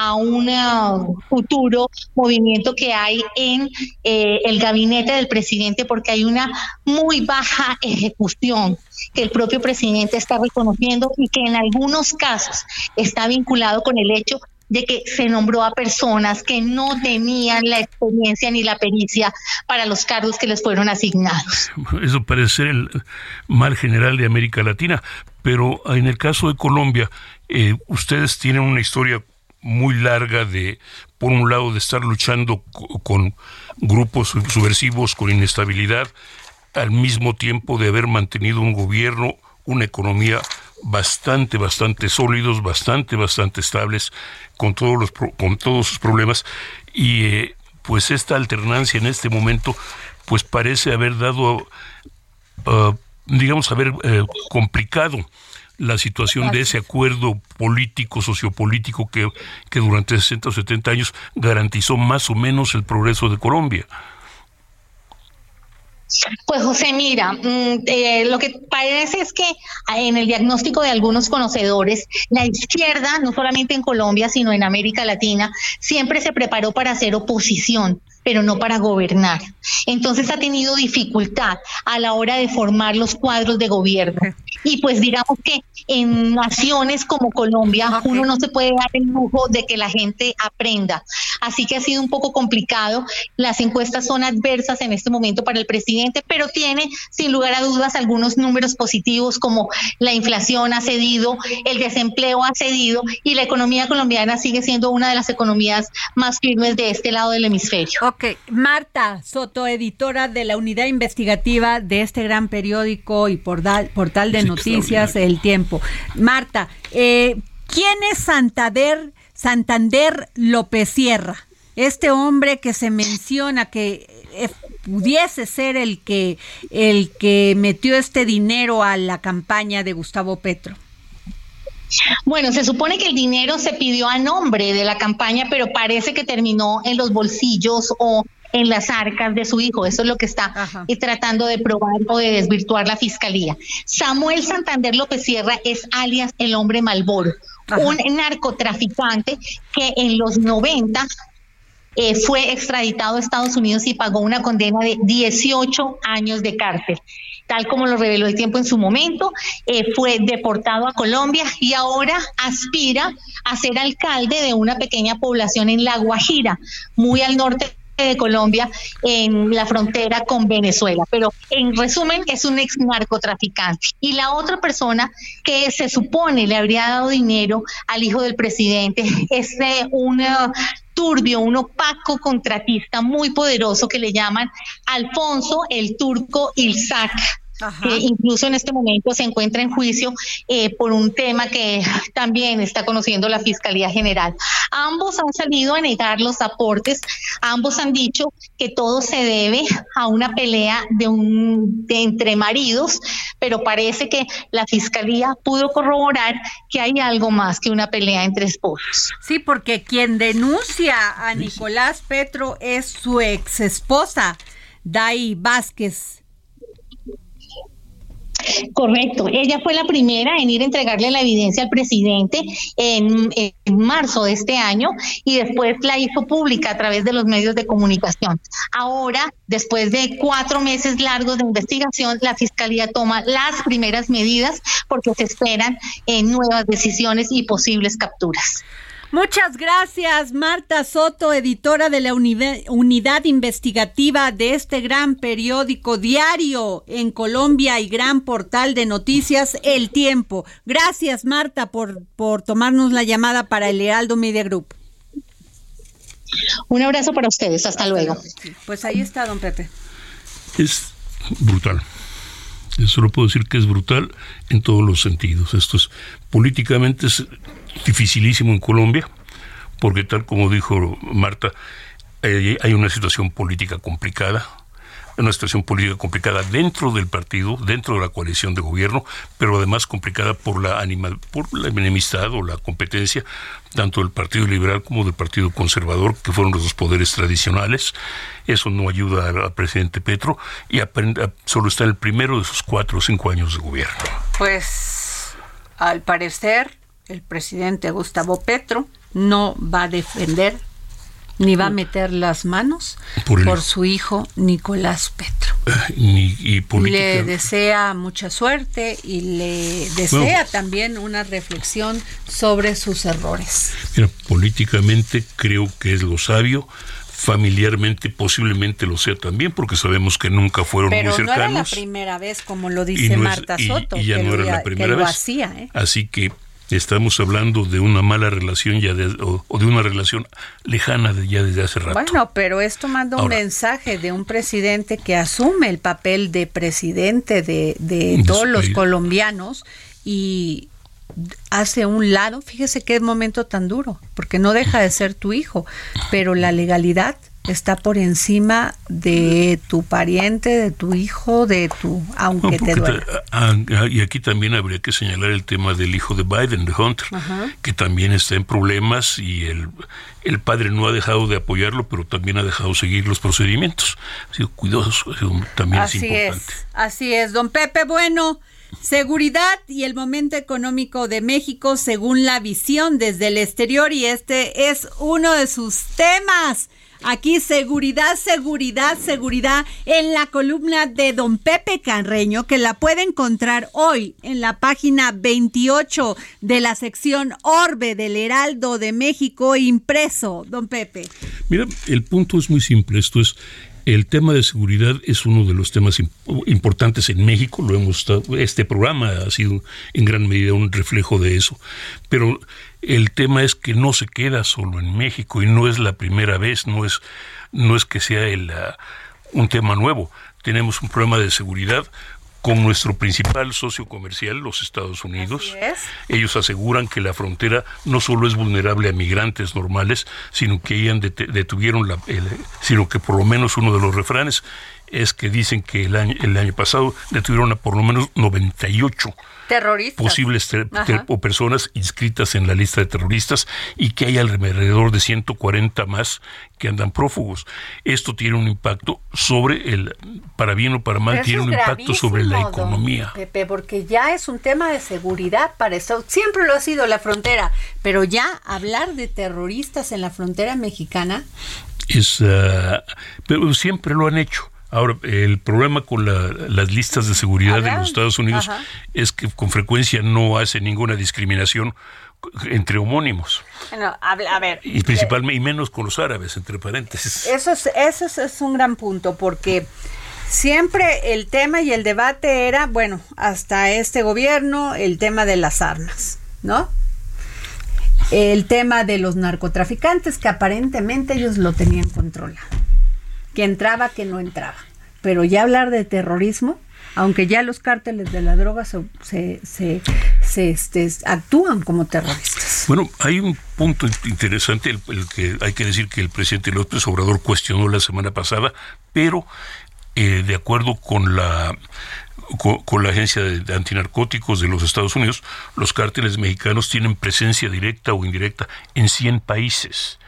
Speaker 13: a un futuro movimiento que hay en eh, el gabinete del presidente porque hay una muy baja ejecución que el propio presidente está reconociendo y que en algunos casos está vinculado con el hecho de que se nombró a personas que no tenían la experiencia ni la pericia para los cargos que les fueron asignados.
Speaker 3: Eso parece ser el mal general de América Latina, pero en el caso de Colombia, eh, ustedes tienen una historia muy larga de, por un lado, de estar luchando con grupos subversivos, con inestabilidad, al mismo tiempo de haber mantenido un gobierno, una economía bastante, bastante sólidos, bastante, bastante estables, con todos, los, con todos sus problemas. Y eh, pues esta alternancia en este momento, pues parece haber dado, ah, digamos, haber eh, complicado la situación de ese acuerdo político, sociopolítico que, que durante 60 o 70 años garantizó más o menos el progreso de Colombia.
Speaker 13: Pues José, mira, mm, eh, lo que parece es que en el diagnóstico de algunos conocedores, la izquierda, no solamente en Colombia, sino en América Latina, siempre se preparó para hacer oposición pero no para gobernar. Entonces ha tenido dificultad a la hora de formar los cuadros de gobierno. Y pues digamos que en naciones como Colombia uno no se puede dar el lujo de que la gente aprenda. Así que ha sido un poco complicado. Las encuestas son adversas en este momento para el presidente, pero tiene sin lugar a dudas algunos números positivos como la inflación ha cedido, el desempleo ha cedido y la economía colombiana sigue siendo una de las economías más firmes de este lado del hemisferio.
Speaker 2: Ok, Marta Soto, editora de la unidad investigativa de este gran periódico y portal, portal de noticias El Tiempo. Marta, eh, ¿quién es Santander, Santander López Sierra? Este hombre que se menciona que eh, pudiese ser el que, el que metió este dinero a la campaña de Gustavo Petro.
Speaker 13: Bueno, se supone que el dinero se pidió a nombre de la campaña, pero parece que terminó en los bolsillos o en las arcas de su hijo. Eso es lo que está tratando de probar o de desvirtuar la fiscalía. Samuel Santander López Sierra es alias el hombre Malboro, un narcotraficante que en los 90 eh, fue extraditado a Estados Unidos y pagó una condena de 18 años de cárcel tal como lo reveló el tiempo en su momento, eh, fue deportado a Colombia y ahora aspira a ser alcalde de una pequeña población en La Guajira, muy al norte de Colombia en la frontera con Venezuela. Pero en resumen, es un ex narcotraficante. Y la otra persona que se supone le habría dado dinero al hijo del presidente es un turbio, un opaco contratista muy poderoso que le llaman Alfonso el Turco Ilzac que incluso en este momento se encuentra en juicio eh, por un tema que también está conociendo la Fiscalía General. Ambos han salido a negar los aportes, ambos han dicho que todo se debe a una pelea de un de entre maridos, pero parece que la Fiscalía pudo corroborar que hay algo más que una pelea entre esposos.
Speaker 2: Sí, porque quien denuncia a Nicolás Petro es su ex esposa, Dai Vázquez
Speaker 13: Correcto. Ella fue la primera en ir a entregarle la evidencia al presidente en, marzo de este año y después la hizo pública a través de los medios de comunicación. Ahora, después de cuatro meses largos de investigación, la Fiscalía toma las primeras medidas porque se esperan eh, nuevas decisiones y posibles capturas.
Speaker 2: Muchas gracias, Marta Soto, editora de la unidad investigativa de este gran periódico diario en Colombia y gran portal de noticias El Tiempo. Gracias, Marta, por, por tomarnos la llamada para el Heraldo Media Group.
Speaker 13: Un abrazo para ustedes, hasta, luego.
Speaker 2: Pues ahí está, don Pepe.
Speaker 3: Es brutal. Yo solo puedo decir que es brutal en todos los sentidos. Esto es políticamente es dificilísimo en Colombia, porque tal como dijo Marta, hay una situación política complicada, una situación política complicada dentro del partido, dentro de la coalición de gobierno, pero además complicada por la animal, por la enemistad o la competencia tanto del Partido Liberal como del Partido Conservador, que fueron los dos poderes tradicionales. Eso no ayuda al, presidente Petro y solo está en el primero de sus cuatro o cinco años de gobierno.
Speaker 2: Pues, al parecer, el presidente Gustavo Petro no va a defender ni va a meter las manos por, su hijo Nicolás Petro.
Speaker 3: y
Speaker 2: le desea mucha suerte y le desea también una reflexión sobre sus errores.
Speaker 3: Mira, políticamente creo que es lo sabio familiarmente posiblemente lo sea también, porque sabemos que nunca fueron muy cercanos.
Speaker 2: no era la primera vez, como lo dice Marta Soto,
Speaker 3: y, ya no era la primera vez.
Speaker 2: hacía, ¿eh?
Speaker 3: Así que estamos hablando de una mala relación ya de, o, o de una relación lejana de, ya desde hace rato.
Speaker 2: Bueno, pero esto manda un mensaje de un presidente que asume el papel de presidente de, de todos los colombianos y hace un lado, fíjese qué momento tan duro, porque no deja de ser tu hijo, pero la legalidad está por encima de tu pariente, de tu hijo, de tu, aunque
Speaker 3: No,
Speaker 2: te duela.
Speaker 3: y aquí también habría que señalar el tema del hijo de Biden, de Hunter,
Speaker 2: Ajá.
Speaker 3: que también está en problemas y el, el padre no ha dejado de apoyarlo, pero también ha dejado seguir los procedimientos. Ha sido cuidadoso, ha sido- también
Speaker 2: Así
Speaker 3: es
Speaker 2: es,
Speaker 3: importante.
Speaker 2: así es, don Pepe. Bueno, seguridad y el momento económico de México según la visión desde el exterior y este es uno de sus temas. Aquí seguridad, seguridad, seguridad en la columna de don Pepe Carreño que la puede encontrar hoy en la página 28 de la sección Orbe del Heraldo de México impreso, don Pepe.
Speaker 3: Mira, el punto es muy simple. Esto es, el tema de seguridad es uno de los temas im- importantes en México. Lo hemos estado- este programa ha sido en gran medida un reflejo de eso. Pero el tema es que no se queda solo en México y no es la primera vez, no es, no es que sea el, ah, un tema nuevo. Tenemos un problema de seguridad con nuestro principal socio comercial, los Estados Unidos. Ellos aseguran que la frontera no solo es vulnerable a migrantes normales, sino que detuvieron la, el- sino que por lo menos uno de los refranes es que dicen que el año, el año pasado detuvieron a por lo menos 98
Speaker 2: Terroristas.
Speaker 3: posibles ter- o personas inscritas en la lista de terroristas y que hay alrededor de 140 más que andan prófugos. Esto tiene un impacto sobre el, para bien o para mal,
Speaker 2: Pero
Speaker 3: tiene un impacto sobre la economía.
Speaker 2: Pepe, porque ya es un tema de seguridad para eso. Siempre lo ha sido la frontera, pero ya hablar de terroristas en la frontera mexicana,
Speaker 3: Es, ah, pero siempre lo han hecho. Ahora, el problema con la- las listas de seguridad de los Estados Unidos
Speaker 2: ajá.
Speaker 3: es que con frecuencia no hace ninguna discriminación entre homónimos
Speaker 2: bueno, habla- a ver,
Speaker 3: y principalmente y menos con los árabes entre paréntesis
Speaker 2: eso es, eso es, es un gran punto, porque siempre el tema y el debate era, bueno, hasta este gobierno, el tema de las armas, ¿no? El tema de los narcotraficantes, que aparentemente ellos lo tenían controlado. Que entraba, que no entraba. Pero ya hablar de terrorismo, aunque ya los cárteles de la droga se, se, se- se, este, actúan como terroristas.
Speaker 3: Bueno, hay un punto interesante, el, que hay que decir que el presidente López Obrador cuestionó la semana pasada, pero eh, de acuerdo con la con, la agencia de, de antinarcóticos de los Estados Unidos, los cárteles mexicanos tienen presencia directa o indirecta en 100 países.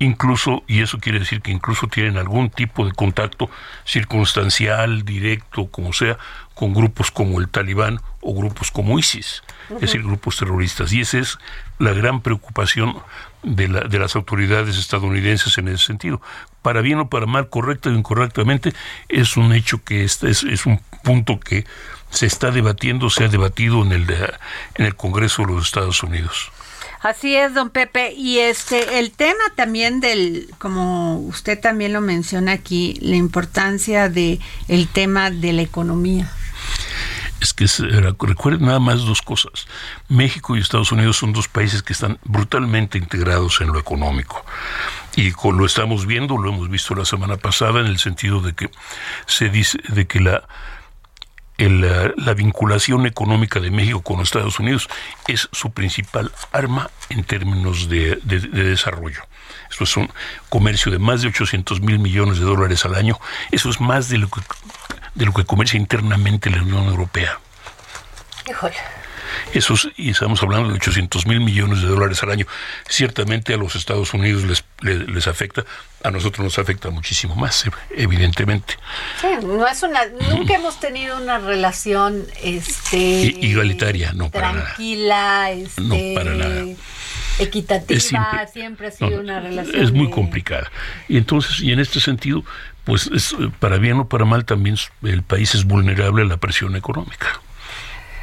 Speaker 3: Incluso, y eso quiere decir que incluso tienen algún tipo de contacto circunstancial, directo, como sea, con grupos como el Talibán o grupos como ISIS, es decir, grupos terroristas. Y esa es la gran preocupación de, la- de las autoridades estadounidenses en ese sentido. Para bien o para mal, correcta o incorrectamente, es un hecho que este es, es un punto que se está debatiendo, se ha debatido en el, de- en el Congreso de los Estados Unidos.
Speaker 2: Así es, don Pepe. Y este, el tema también del, como usted también lo menciona aquí, la importancia de el tema de la economía.
Speaker 3: Es que recuerden nada más dos cosas. México y Estados Unidos son dos países que están brutalmente integrados en lo económico. Y lo estamos viendo, lo hemos visto la semana pasada, en el sentido de que se dice de que la, el, la vinculación económica de México con los Estados Unidos es su principal arma en términos de desarrollo. Esto es un comercio de más de 800 mil millones de dólares al año. Eso es más de lo que, de lo que comercia internamente la Unión Europea.
Speaker 2: Híjole.
Speaker 3: Eso es- y estamos hablando de 800 mil millones de dólares al año. Ciertamente a los Estados Unidos les, les, les afecta, a nosotros nos afecta muchísimo más, evidentemente.
Speaker 2: Sí, no es una, nunca hemos tenido una relación, este,
Speaker 3: igualitaria, no para nada.
Speaker 2: tranquila, este,
Speaker 3: No, para nada.
Speaker 2: equitativa,
Speaker 3: Es simple.
Speaker 2: siempre ha sido
Speaker 3: No,
Speaker 2: una relación.
Speaker 3: es muy
Speaker 2: de-
Speaker 3: complicada. Y entonces, y en este sentido, pues es, eh, para bien o para mal también el país es vulnerable a la presión económica.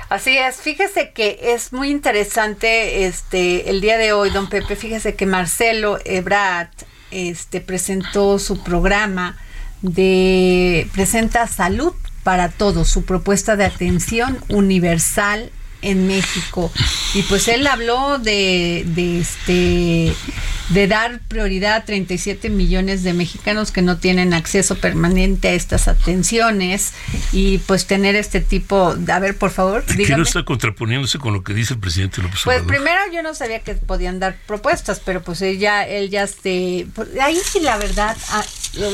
Speaker 2: Así es, fíjese que es muy interesante este el día de hoy, don Pepe, fíjese que Marcelo Ebrard este presentó su programa de presenta salud para todos, su propuesta de atención universal en México. Y pues él habló de, de este de dar prioridad a 37 millones de mexicanos que no tienen acceso permanente a estas atenciones y pues tener este tipo, a ver, por favor,
Speaker 3: ¿Qué no está contraponiéndose con lo que dice el presidente López
Speaker 2: Pues
Speaker 3: Obrador?
Speaker 2: primero yo no sabía que podían dar propuestas, pero pues ella, él ya este, pues, ahí sí la verdad,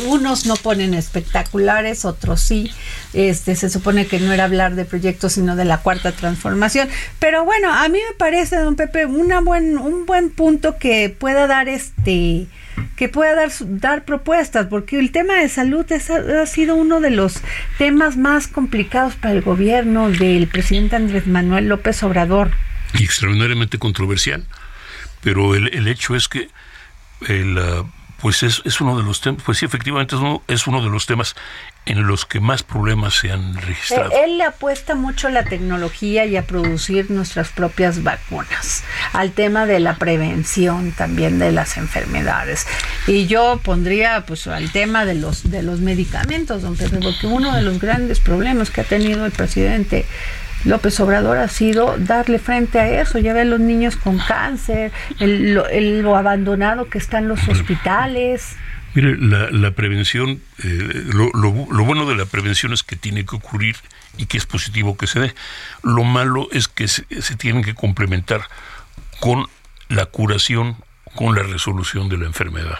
Speaker 2: unos no ponen espectaculares, otros sí. Este, se supone que no era hablar de proyectos, sino de la cuarta transformación. Pero bueno, a mí me parece, don Pepe, una buen, un buen punto que pueda dar este que pueda dar, dar propuestas, porque el tema de salud es- ha sido uno de los temas más complicados para el gobierno del presidente Andrés Manuel López Obrador.
Speaker 3: y extraordinariamente controversial. Pero el, el hecho es que el, ah, pues es, es uno de los temas, pues sí, efectivamente es uno, es uno de los temas en los que más problemas se han registrado.
Speaker 2: Eh, Él le apuesta mucho a la tecnología y a producir nuestras propias vacunas, al tema de la prevención también de las enfermedades. Y yo pondría pues al tema de los de los medicamentos, don Pepe, porque uno de los grandes problemas que ha tenido el presidente López Obrador ha sido darle frente a eso. Ya ve los niños con cáncer, el, lo, el- lo abandonado que están los hospitales.
Speaker 3: Mire, la, la prevención, eh, lo, lo- lo bueno de la prevención es que tiene que ocurrir y que es positivo que se dé. Lo malo es que se, se tienen que complementar con la curación, con la resolución de la enfermedad.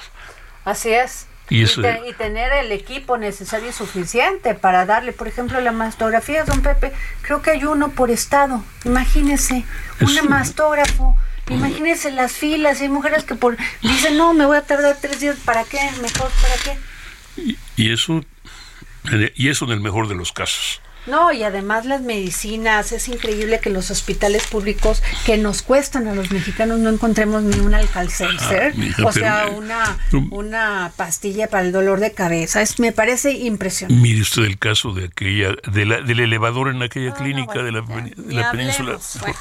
Speaker 2: Así es.
Speaker 3: Y eso-
Speaker 2: te- y tener el equipo necesario y suficiente para darle, por ejemplo, la mastografía, don Pepe, creo que hay uno por estado. Imagínese, un mastógrafo. Imagínese las filas. Hay mujeres que por dicen, no, me voy a tardar tres días. ¿Para qué? Mejor, ¿para qué?
Speaker 3: Y eso, y eso en el mejor de los casos.
Speaker 2: No, y además las medicinas, es increíble que los hospitales públicos que nos cuestan a los mexicanos no encontremos ni un alcalcelser,
Speaker 3: Ah,
Speaker 2: o sea,
Speaker 3: pero-
Speaker 2: una, una pastilla para el dolor de cabeza. Es, me parece impresionante.
Speaker 3: Mire usted el caso de aquella, de la, del elevador en aquella clínica de la, de la península.
Speaker 2: Bueno,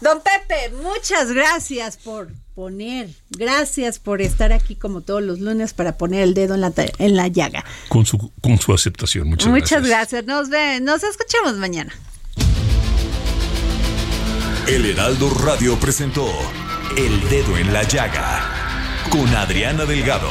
Speaker 2: don Pepe, muchas gracias por poner, gracias por estar aquí como todos los lunes para poner el dedo en la, en la llaga.
Speaker 3: Con su, con su aceptación. Muchas,
Speaker 2: Muchas
Speaker 3: gracias.
Speaker 2: gracias. Nos ve, nos escuchamos mañana.
Speaker 9: El Heraldo Radio presentó El Dedo en la Llaga con Adriana Delgado.